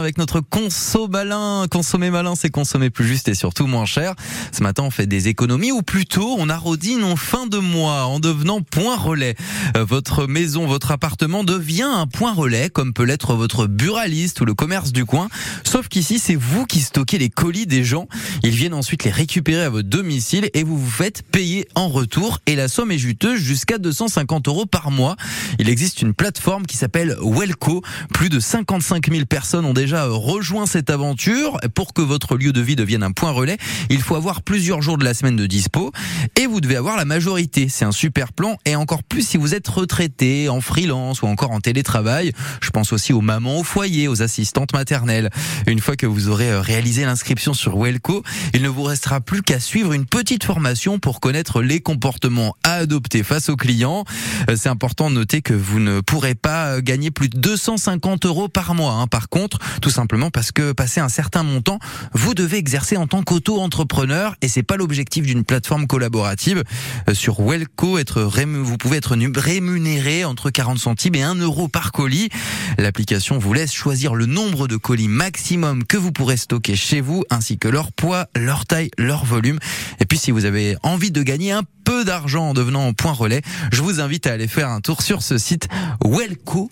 Avec notre conso malin, consommer malin, c'est consommer plus juste et surtout moins cher. Ce matin, on fait des économies ou plutôt on arodine en fin de mois en devenant point relais. Euh, votre maison, votre appartement devient un point relais comme peut l'être votre buraliste ou le commerce du coin. Sauf qu'ici, c'est vous qui stockez les colis des gens. Ils viennent ensuite les récupérer à votre domicile et vous vous faites payer en retour et la somme est juteuse jusqu'à 250 euros par mois. Il existe une plateforme qui s'appelle Welco. Plus de 55 000 personnes ont déjà déjà rejoint cette aventure. Pour que votre lieu de vie devienne un point relais, il faut avoir plusieurs jours de la semaine de dispo et vous devez avoir la majorité. C'est un super plan et encore plus si vous êtes retraité, en freelance ou encore en télétravail. Je pense aussi aux mamans au foyer, aux assistantes maternelles. Une fois que vous aurez euh, réalisé l'inscription sur Welco, il ne vous restera plus qu'à suivre une petite formation pour connaître les comportements à adopter face aux clients. Euh, c'est important de noter que vous ne pourrez pas euh, gagner plus de 250 euros par mois. Hein. Par contre, tout simplement parce que passer un certain montant, vous devez exercer en tant qu'auto-entrepreneur et c'est pas l'objectif d'une plateforme collaborative. Euh, sur Welco, vous pouvez être rémunéré entre 40 centimes et 1 euro par colis. L'application vous laisse choisir le nombre de colis maximum que vous pourrez stocker chez vous ainsi que leur poids, leur taille, leur volume. Et puis si vous avez envie de gagner un peu d'argent en devenant point relais, je vous invite à aller faire un tour sur ce site welco.io.